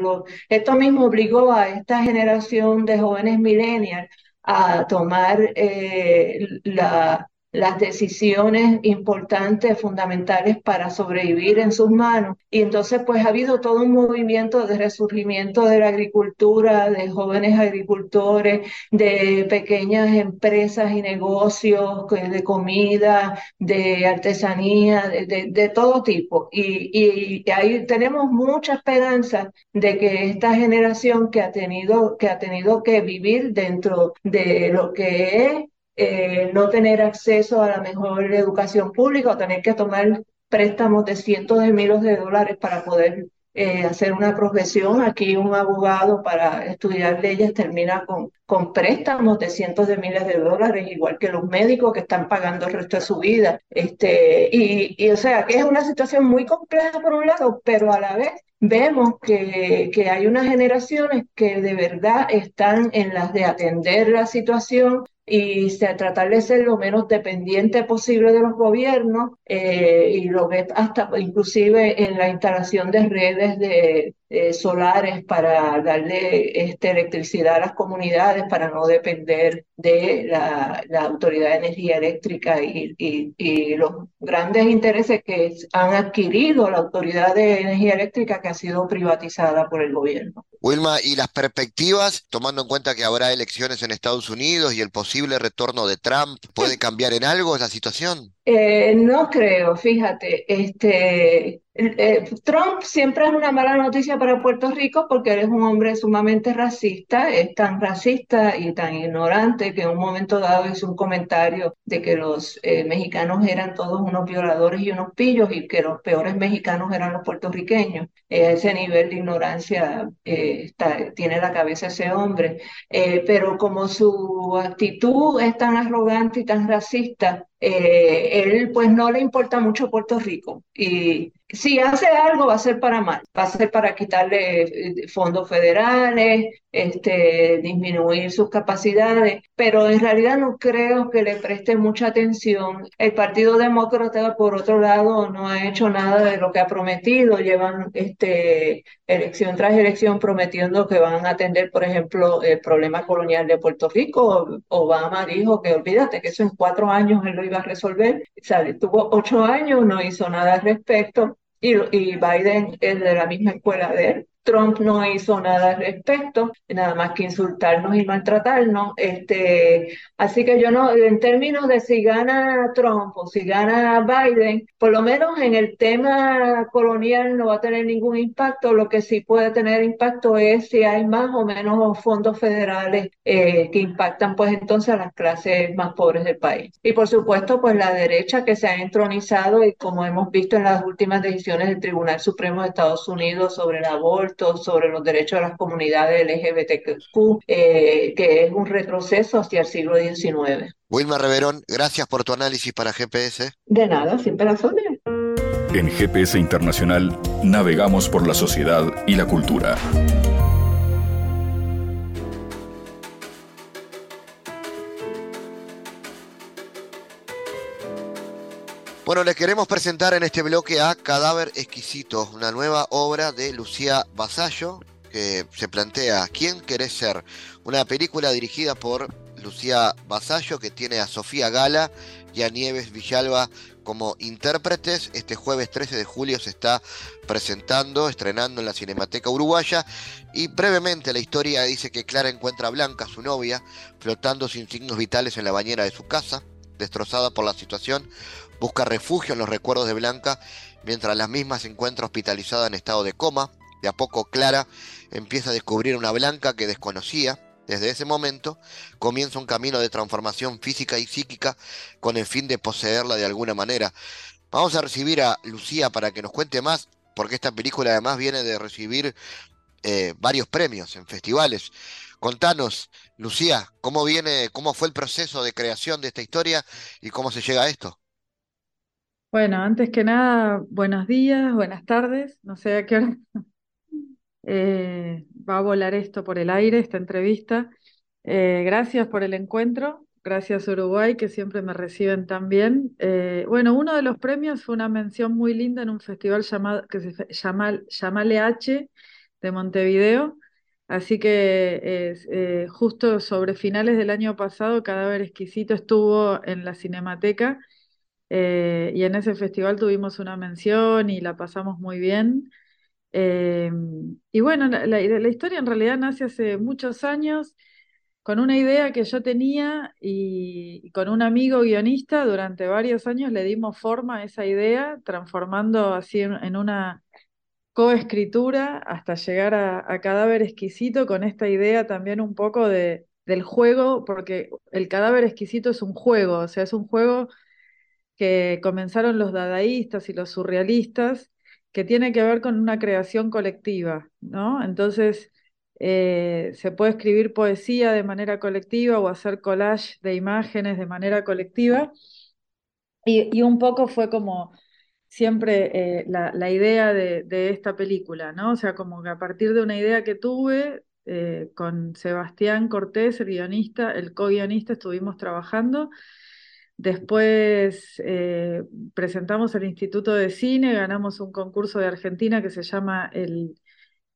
esto mismo obligó a esta generación de jóvenes millennials a tomar eh, la, las decisiones importantes, fundamentales para sobrevivir en sus manos. Y entonces pues ha habido todo un movimiento de resurgimiento de la agricultura, de jóvenes agricultores, de pequeñas empresas y negocios de comida, de artesanía, de, todo tipo. Y, y, ahí tenemos mucha esperanza de que esta generación que ha tenido que, ha tenido que vivir dentro de lo que es eh, no tener acceso a la mejor educación pública o tener que tomar préstamos de cientos de miles de dólares para poder eh, hacer una profesión. Aquí un abogado para estudiar leyes termina con, con préstamos de cientos de miles de dólares, igual que los médicos que están pagando el resto de su vida. Este, y, y o sea, que es una situación muy compleja por un lado, pero a la vez vemos que, que, hay unas generaciones que de verdad están en las de atender la situación y se, tratar de ser lo menos dependiente posible de los gobiernos eh, y lo ve hasta inclusive en la instalación de redes de, eh, solares para darle este, electricidad a las comunidades para no depender de la, Autoridad de Energía Eléctrica y, y, los grandes intereses que han adquirido la Autoridad de Energía Eléctrica que ha sido privatizada por el gobierno. Wilma, ¿y las perspectivas, tomando en cuenta que habrá elecciones en Estados Unidos y el posible retorno de Trump, puede cambiar en algo la situación? Eh, no creo, fíjate, este, eh, Trump siempre es una mala noticia para Puerto Rico porque él es un hombre sumamente racista, es tan racista y tan ignorante que en un momento dado hizo un comentario de que los eh, mexicanos eran todos unos violadores y unos pillos y que los peores mexicanos eran los puertorriqueños. ese nivel de ignorancia tiene la cabeza ese hombre. pero como su actitud es tan arrogante y tan racista, él pues no le importa mucho Puerto Rico y si hace algo va a ser para mal, va a ser para quitarle eh, fondos federales, este, disminuir sus capacidades, pero en realidad no creo que le preste mucha atención. El Partido Demócrata, por otro lado, no ha hecho nada de lo que ha prometido, llevan este, elección tras elección prometiendo que van a atender, por ejemplo, el problema colonial de Puerto Rico. Obama dijo que olvídate que eso en cuatro años él lo iba a resolver. O tuvo ocho años, no hizo nada al respecto y, y Biden es de la misma escuela de él. Trump no hizo nada al respecto, nada más que insultarnos y maltratarnos. Este, así que yo no, en términos de si gana Trump o si gana Biden, por lo menos en el tema colonial no va a tener ningún impacto. Lo que sí puede tener impacto es si hay más o menos fondos federales eh, que impactan pues entonces a las clases más pobres del país. Y por supuesto pues la derecha que se ha entronizado y como hemos visto en las últimas decisiones del Tribunal Supremo de Estados Unidos sobre el aborto, sobre los derechos de las comunidades LGBTQ, eh, que es un retroceso hacia el siglo XIX. Wilma Reverón, gracias por tu análisis para GPS. De nada, siempre la En GPS Internacional navegamos por la sociedad y la cultura. Bueno, les queremos presentar en este bloque a Cadáver Exquisito, una nueva obra de Lucía Basallo, que se plantea ¿Quién querés ser? Una película dirigida por Lucía Basallo, que tiene a Sofía Gala y a Nieves Villalba como intérpretes. Este jueves 13 de julio se está presentando, estrenando en la Cinemateca Uruguaya. Y brevemente la historia dice que Clara encuentra a Blanca, su novia, flotando sin signos vitales en la bañera de su casa, destrozada por la situación busca refugio en los recuerdos de Blanca, mientras la misma se encuentra hospitalizada en estado de coma. De a poco Clara empieza a descubrir una Blanca que desconocía. Desde ese momento comienza un camino de transformación física y psíquica con el fin de poseerla de alguna manera. Vamos a recibir a Lucía para que nos cuente más, porque esta película además viene de recibir eh, varios premios en festivales. Contanos, Lucía, cómo viene, cómo fue el proceso de creación de esta historia y cómo se llega a esto. Bueno, antes que nada, buenos días, buenas tardes. No sé a qué hora eh, va a volar esto por el aire, esta entrevista. Eh, gracias por el encuentro. Gracias Uruguay, que siempre me reciben tan bien. Eh, bueno, uno de los premios fue una mención muy linda en un festival llamado, que se llama Llamale H de Montevideo. Así que justo sobre finales del año pasado, Cadáver Exquisito estuvo en la Cinemateca eh, y en ese festival tuvimos una mención y la pasamos muy bien. Eh, y bueno, la, historia en realidad nace hace muchos años con una idea que yo tenía y, con un amigo guionista durante varios años le dimos forma a esa idea, transformando así en, una coescritura hasta llegar a, Cadáver Exquisito con esta idea también un poco de, del juego, porque el Cadáver Exquisito es un juego, o sea, es un juego que comenzaron los dadaístas y los surrealistas, que tiene que ver con una creación colectiva, ¿no? Entonces, eh, se puede escribir poesía de manera colectiva o hacer collage de imágenes de manera colectiva. Y, un poco fue como siempre eh, la, idea de, esta película, ¿no? O sea, como que a partir de una idea que tuve eh, con Sebastián Cortés, el guionista, el co-guionista, estuvimos trabajando Después eh, presentamos el Instituto de Cine, ganamos un concurso de Argentina que se llama el,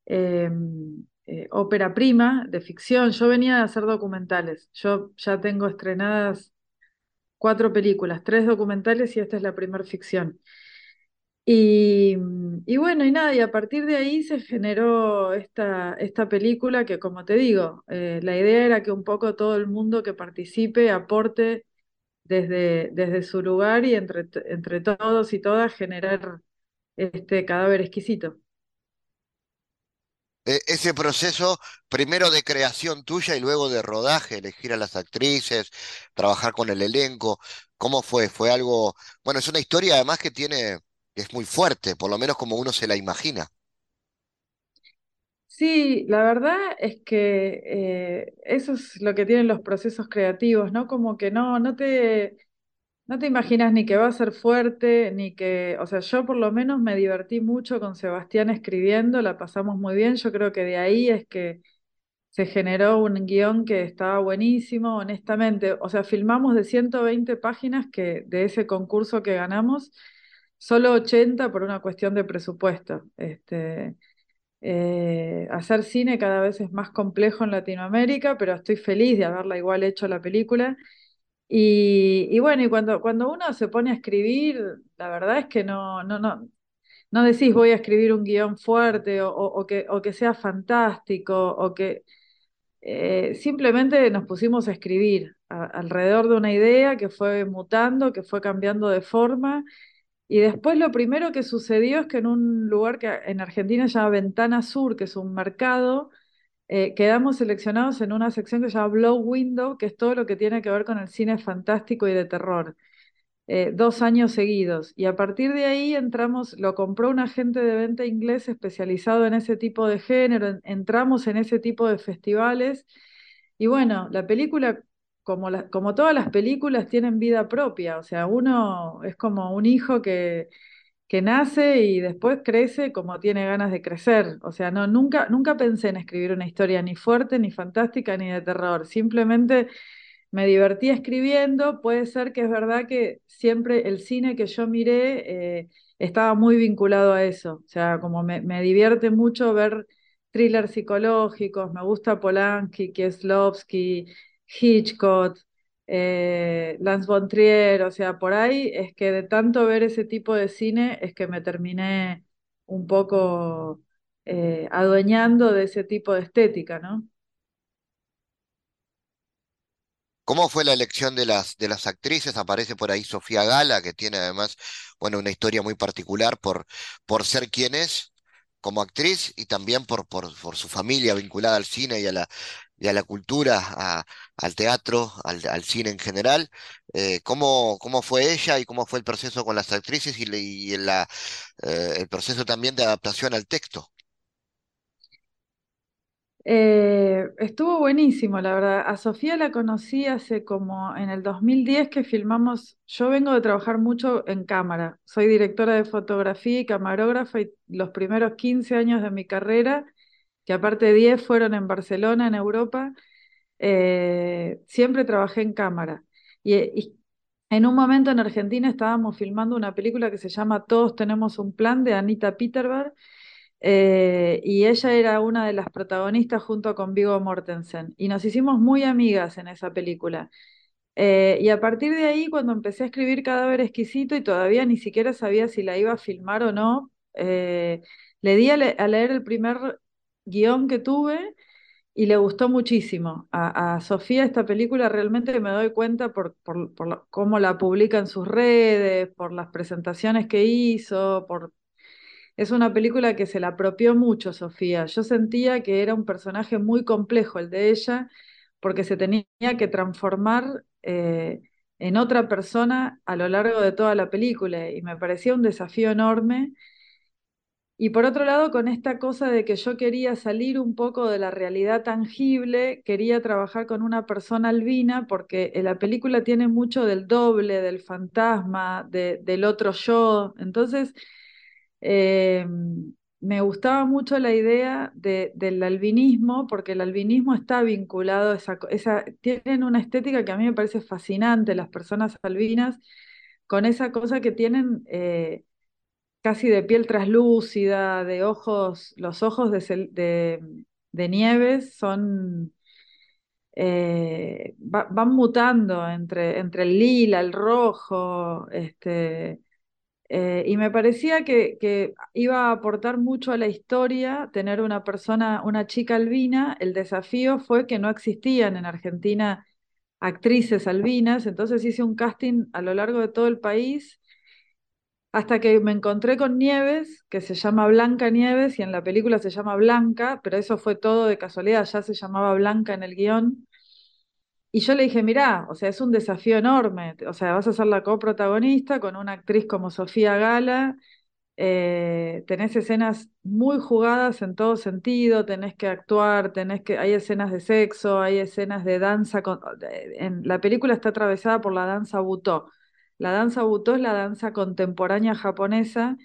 em, eh, ópera prima de ficción. Yo venía a hacer documentales. Yo ya tengo estrenadas cuatro películas, tres documentales y esta es la primera ficción. Y, bueno, y nada, y a partir de ahí se generó esta, esta película que, como te digo, eh, la idea era que un poco todo el mundo que participe aporte desde, desde su lugar y entre, entre todos y todas generar este cadáver exquisito. E, ese proceso primero de creación tuya y luego de rodaje, elegir a las actrices, trabajar con el elenco, ¿cómo fue? Fue algo, bueno, es una historia además que tiene, que es muy fuerte, por lo menos como uno se la imagina. Sí, la verdad es que eh, eso es lo que tienen los procesos creativos, ¿no? Como que no, no te, no te imaginas ni que va a ser fuerte, ni que, o sea, yo por lo menos me divertí mucho con Sebastián escribiendo, la pasamos muy bien, yo creo que de ahí es que se generó un guion que estaba buenísimo, honestamente, o sea, filmamos de 120 páginas que de ese concurso que ganamos, solo 80 por una cuestión de presupuesto. Este, eh, hacer cine cada vez es más complejo en Latinoamérica, pero estoy feliz de haberla igual hecho la película y, bueno, y cuando, cuando uno se pone a escribir, la verdad es que no, no, no, no decís voy a escribir un guion fuerte o, que, o que sea fantástico o que eh, simplemente nos pusimos a escribir alrededor de una idea que fue mutando, que fue cambiando de forma. Y después lo primero que sucedió es que en un lugar que en Argentina se llama Ventana Sur, que es un mercado, eh, quedamos seleccionados en una sección que se llama Blow Window, que es todo lo que tiene que ver con el cine fantástico y de terror. Eh, dos años seguidos. Y a partir de ahí entramos, lo compró un agente de venta inglés especializado en ese tipo de género, entramos en ese tipo de festivales. Y bueno, la película, como, como todas las películas, tienen vida propia. O sea, uno es como un hijo que que nace y después crece como tiene ganas de crecer. O sea, no, nunca, nunca pensé en escribir una historia ni fuerte, ni fantástica, ni de terror. Simplemente me divertí escribiendo. Puede ser que es verdad que siempre el cine que yo miré eh, estaba muy vinculado a eso. O sea, como me, me divierte mucho ver thrillers psicológicos, me gusta Polanski, Kieslowski, Hitchcock, eh, Lance von Trier, o sea, por ahí es que de tanto ver ese tipo de cine es que me terminé un poco eh, adueñando de ese tipo de estética, ¿no? ¿Cómo fue la elección de las, de las actrices? Aparece por ahí Sofía Gala, que tiene además, bueno, una historia muy particular por, por ser quien es como actriz y también por, por, por su familia vinculada al cine y a la, y a la cultura, al teatro, al, cine en general. Eh, ¿cómo, ¿cómo, fue ella y cómo fue el proceso con las actrices y, y la, eh, el proceso también de adaptación al texto? Eh, estuvo buenísimo, la verdad. A Sofía la conocí hace como en el 2010 que filmamos, yo vengo de trabajar mucho en cámara, soy directora de fotografía y camarógrafa y los primeros 15 años de mi carrera que aparte de 10 fueron en Barcelona, en Europa, eh, siempre trabajé en cámara. Y, en un momento en Argentina estábamos filmando una película que se llama Todos tenemos un plan de Anita Peterberg, eh, y ella era una de las protagonistas junto con Vigo Mortensen. Y nos hicimos muy amigas en esa película. Eh, y a partir de ahí, cuando empecé a escribir Cadáver Exquisito y todavía ni siquiera sabía si la iba a filmar o no, le di a, leer el primer guion que tuve y le gustó muchísimo. A, Sofía esta película realmente me doy cuenta por, por, cómo la publica en sus redes, por las presentaciones que hizo, por... Es una película que se la apropió mucho Sofía. Yo sentía que era un personaje muy complejo el de ella, porque se tenía que transformar eh, en otra persona a lo largo de toda la película y me parecía un desafío enorme y por otro lado, con esta cosa de que yo quería salir un poco de la realidad tangible, quería trabajar con una persona albina, porque la película tiene mucho del doble, del fantasma, del otro yo. Entonces, eh, me gustaba mucho la idea del albinismo, porque el albinismo está vinculado, esa, esa, tienen una estética que a mí me parece fascinante, las personas albinas, con esa cosa que tienen... Eh, casi de piel traslúcida, de ojos, los ojos de, de, Nieves son, eh, van mutando entre, entre el lila, el rojo, este, eh, y me parecía que, que, iba a aportar mucho a la historia tener una persona, una chica albina. El desafío fue que no existían en Argentina actrices albinas, entonces hice un casting a lo largo de todo el país hasta que me encontré con Nieves, que se llama Blanca Nieves y en la película se llama Blanca, pero eso fue todo de casualidad, ya se llamaba Blanca en el guion. Y yo le dije, mirá, o sea, es un desafío enorme, o sea, vas a ser la coprotagonista con una actriz como Sofía Gala, eh, tenés escenas muy jugadas en todo sentido, tenés que actuar, tenés que, hay escenas de sexo, hay escenas de danza, en, la película está atravesada por la danza butó. La danza butó es la danza contemporánea japonesa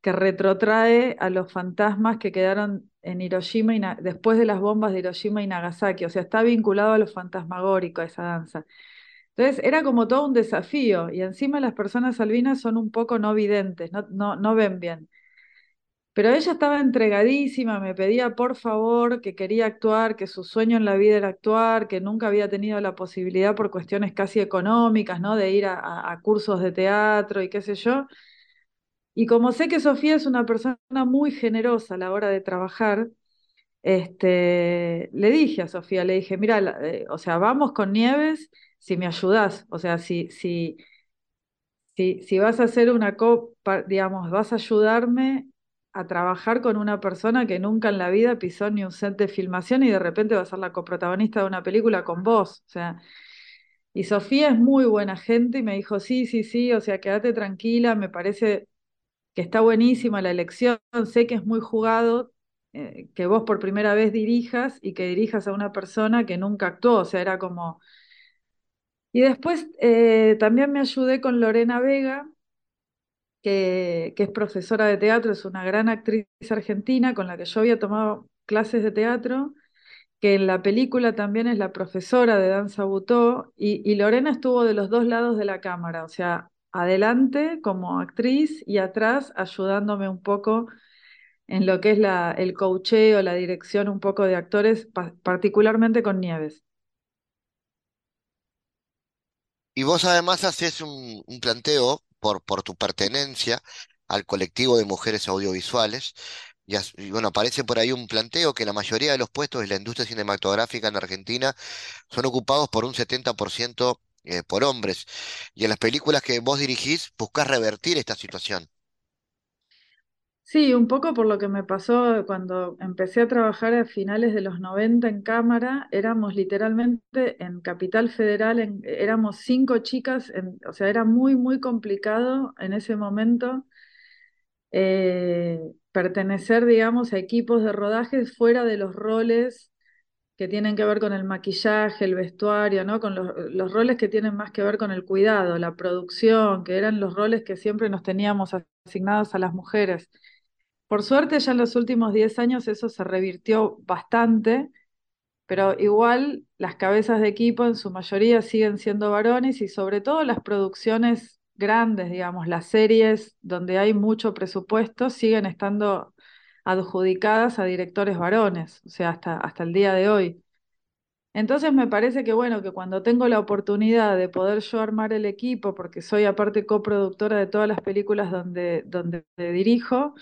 que retrotrae a los fantasmas que quedaron en Hiroshima y después de las bombas de Hiroshima y Nagasaki, o sea, está vinculado a lo fantasmagórico, a esa danza. Entonces era como todo un desafío y encima las personas albinas son un poco no videntes, no, no, no ven bien. Pero ella estaba entregadísima, me pedía por favor que quería actuar, que su sueño en la vida era actuar, que nunca había tenido la posibilidad por cuestiones casi económicas, ¿no? De ir a, cursos de teatro y qué sé yo. Y como sé que Sofía es una persona muy generosa a la hora de trabajar, este, le dije a Sofía, le dije, mira, eh, o sea, vamos con Nieves si me ayudas, o sea, si, si, si, si vas a hacer una copa, digamos, vas a ayudarme a trabajar con una persona que nunca en la vida pisó ni un set de filmación y de repente va a ser la coprotagonista de una película con vos, o sea, y Sofía es muy buena gente y me dijo, sí, sí, sí, o sea, quédate tranquila, me parece que está buenísima la elección, sé que es muy jugado eh, que vos por primera vez dirijas y que dirijas a una persona que nunca actuó, o sea, era como... Y después eh, también me ayudé con Lorena Vega, que, es profesora de teatro, es una gran actriz argentina con la que yo había tomado clases de teatro, que en la película también es la profesora de danza butó, y, y Lorena estuvo de los dos lados de la cámara, o sea, adelante como actriz y atrás ayudándome un poco en lo que es la, el coacheo, la dirección un poco de actores, particularmente con Nieves. Y vos además haces un, planteo por, por tu pertenencia al colectivo de mujeres audiovisuales. Y, bueno, aparece por ahí un planteo que la mayoría de los puestos de la industria cinematográfica en Argentina son ocupados por un 70% eh, por hombres. Y en las películas que vos dirigís, buscás revertir esta situación. Sí, un poco por lo que me pasó cuando empecé a trabajar a finales de los 90 en cámara, éramos literalmente en Capital Federal, éramos cinco chicas, o sea, era muy, muy complicado en ese momento eh, pertenecer, digamos, a equipos de rodajes fuera de los roles que tienen que ver con el maquillaje, el vestuario, ¿no? Con los, roles que tienen más que ver con el cuidado, la producción, que eran los roles que siempre nos teníamos asignados a las mujeres. Por suerte ya en los últimos 10 años eso se revirtió bastante, pero igual las cabezas de equipo en su mayoría siguen siendo varones y sobre todo las producciones grandes, digamos, las series donde hay mucho presupuesto siguen estando adjudicadas a directores varones, o sea, hasta, hasta el día de hoy. Entonces me parece que bueno, que cuando tengo la oportunidad de poder yo armar el equipo, porque soy aparte coproductora de todas las películas donde, donde dirijo,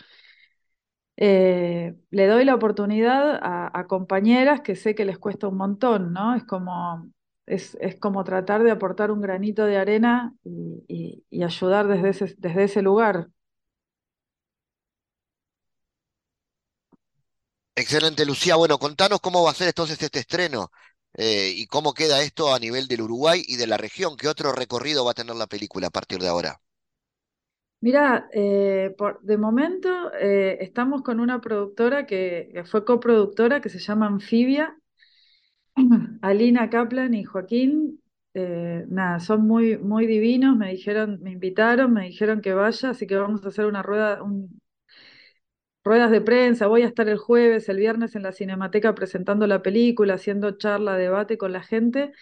eh, le doy la oportunidad a, compañeras que sé que les cuesta un montón, ¿no? Es como, es, como tratar de aportar un granito de arena y, y ayudar desde ese, desde ese lugar. Excelente, Lucía. Bueno, contanos cómo va a ser entonces este estreno eh, y cómo queda esto a nivel del Uruguay y de la región. ¿Qué otro recorrido va a tener la película a partir de ahora? Mira, eh, por, de momento eh, estamos con una productora que, fue coproductora que se llama Anfibia. Alina Kaplan y Joaquín, nada, son muy, muy divinos. Me dijeron, me invitaron, me dijeron que vaya, así que vamos a hacer una rueda, un, ruedas de prensa, voy a estar el jueves, el viernes en la Cinemateca presentando la película, haciendo charla, debate con la gente.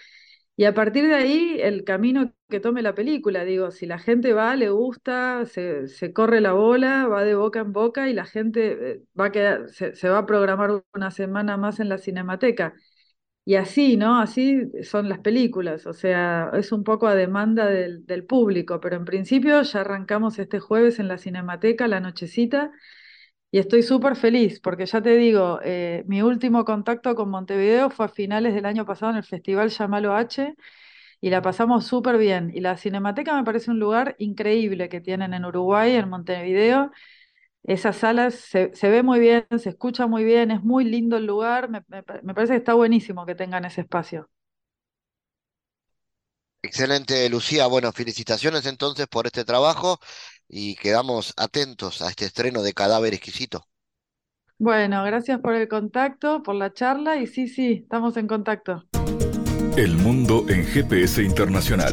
Y a partir de ahí, el camino que tome la película, digo, si la gente va, le gusta, se, se corre la bola, va de boca en boca y la gente eh, va a se, se va a programar una semana más en la cinemateca. Y así, ¿no? Así son las películas, o sea, es un poco a demanda del, del público, pero en principio ya arrancamos este jueves en la Cinemateca, la nochecita, y estoy súper feliz, porque ya te digo, eh, mi último contacto con Montevideo fue a finales del año pasado en el Festival Llamalo H, y la pasamos súper bien. Y la Cinemateca me parece un lugar increíble que tienen en Uruguay, en Montevideo, esas salas se, se, ve muy bien, se escucha muy bien, es muy lindo el lugar, me, me, me, parece que está buenísimo que tengan ese espacio. Excelente, Lucía. Bueno, felicitaciones entonces por este trabajo y quedamos atentos a este estreno de Cadáver Exquisito. Bueno, gracias por el contacto, por la charla y sí, sí, estamos en contacto. El mundo en GPS internacional.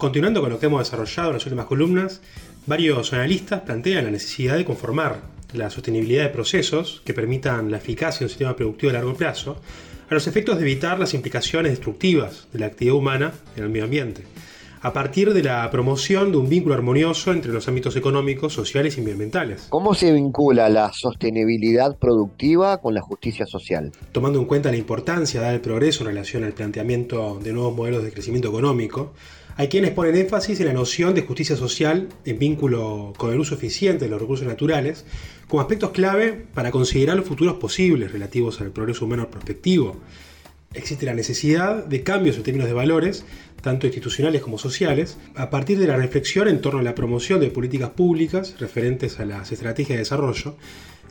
Continuando con lo que hemos desarrollado en las últimas columnas, varios analistas plantean la necesidad de conformar la sostenibilidad de procesos que permitan la eficacia de un sistema productivo a largo plazo a los efectos de evitar las implicaciones destructivas de la actividad humana en el medio ambiente, a partir de la promoción de un vínculo armonioso entre los ámbitos económicos, sociales y ambientales. ¿Cómo se vincula la sostenibilidad productiva con la justicia social? Tomando en cuenta la importancia del progreso en relación al planteamiento de nuevos modelos de crecimiento económico, hay quienes ponen énfasis en la noción de justicia social en vínculo con el uso eficiente de los recursos naturales como aspectos clave para considerar los futuros posibles relativos al progreso humano prospectivo. Existe la necesidad de cambios en términos de valores, tanto institucionales como sociales, a partir de la reflexión en torno a la promoción de políticas públicas referentes a las estrategias de desarrollo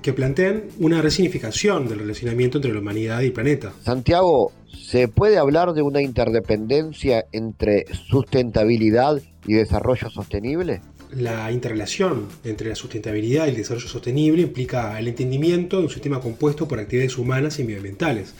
que plantean una resignificación del relacionamiento entre la humanidad y el planeta. Santiago, ¿se puede hablar de una interdependencia entre sustentabilidad y desarrollo sostenible? La interrelación entre la sustentabilidad y el desarrollo sostenible implica el entendimiento de un sistema compuesto por actividades humanas y medioambientales,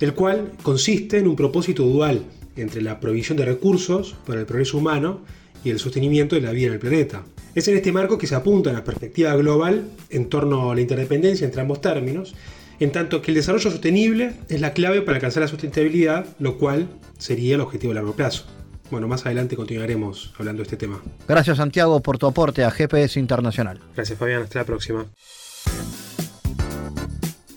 el cual consiste en un propósito dual entre la provisión de recursos para el progreso humano y el sostenimiento de la vida en el planeta. Es en este marco que se apunta a la perspectiva global en torno a la interdependencia entre ambos términos, en tanto que el desarrollo sostenible es la clave para alcanzar la sustentabilidad, lo cual sería el objetivo a largo plazo. Bueno, más adelante continuaremos hablando de este tema. Gracias Santiago por tu aporte a GPS Internacional. Gracias Fabián, hasta la próxima.